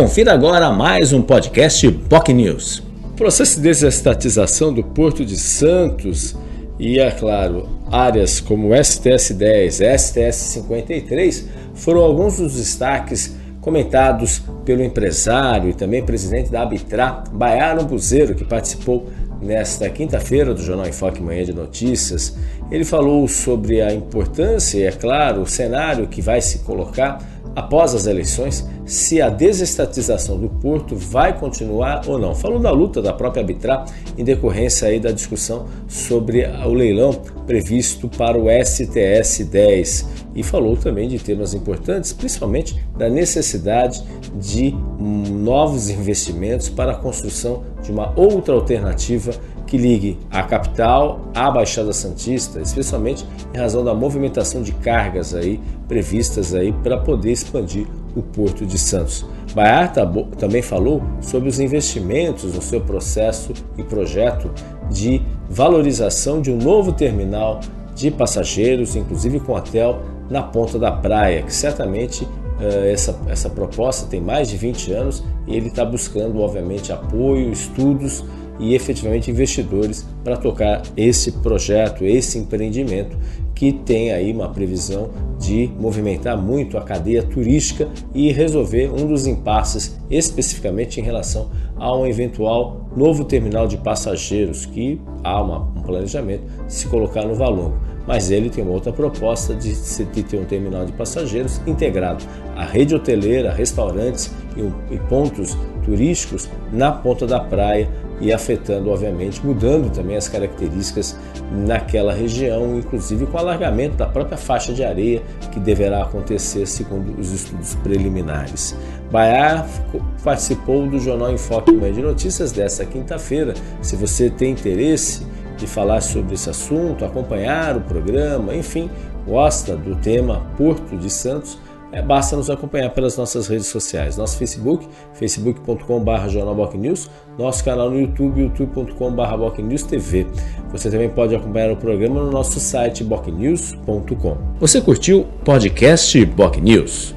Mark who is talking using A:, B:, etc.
A: Confira agora mais um podcast POC News.
B: O processo de desestatização do Porto de Santos e, é claro, áreas como STS-10, STS-53 foram alguns dos destaques comentados pelo empresário e também presidente da Abitra, Baiano Buzeiro, que participou nesta quinta-feira do Jornal Enfoque Manhã de Notícias. Ele falou sobre a importância e, é claro, o cenário que vai se colocar após as eleições, se a desestatização do porto vai continuar ou não. Falou da luta da própria Arbitrar em decorrência aí da discussão sobre o leilão previsto para o STS 10 e falou também de temas importantes, principalmente da necessidade de novos investimentos para a construção de uma outra alternativa que ligue a capital à Baixada Santista, especialmente em razão da movimentação de cargas aí previstas aí para poder expandir o Porto de Santos. Baiar também falou sobre os investimentos no seu processo e projeto de valorização de um novo terminal de passageiros, inclusive com hotel na ponta da praia, que certamente eh, essa, essa proposta tem mais de 20 anos e ele está buscando, obviamente, apoio, estudos e efetivamente investidores para tocar esse projeto, esse empreendimento que tem aí uma previsão de movimentar muito a cadeia turística e resolver um dos impasses especificamente em relação a um eventual novo terminal de passageiros que há uma, um planejamento de se colocar no Valongo. Mas ele tem uma outra proposta de, de ter um terminal de passageiros integrado à rede hoteleira, restaurantes e, e pontos turísticos na ponta da praia e afetando, obviamente, mudando também as características naquela região, inclusive com o alargamento da própria faixa de areia que deverá acontecer segundo os estudos preliminares. Baiar participou do Jornal Enfoque Manhã de Notícias desta quinta-feira. Se você tem interesse de falar sobre esse assunto, acompanhar o programa, enfim, gosta do tema Porto de Santos, é, basta nos acompanhar pelas nossas redes sociais. Nosso Facebook, facebook.com.br jornalbocnews, nosso canal no YouTube, youtube.com.br TV. Você também pode acompanhar o programa no nosso site bocnews.com.
A: Você curtiu o podcast Boc News?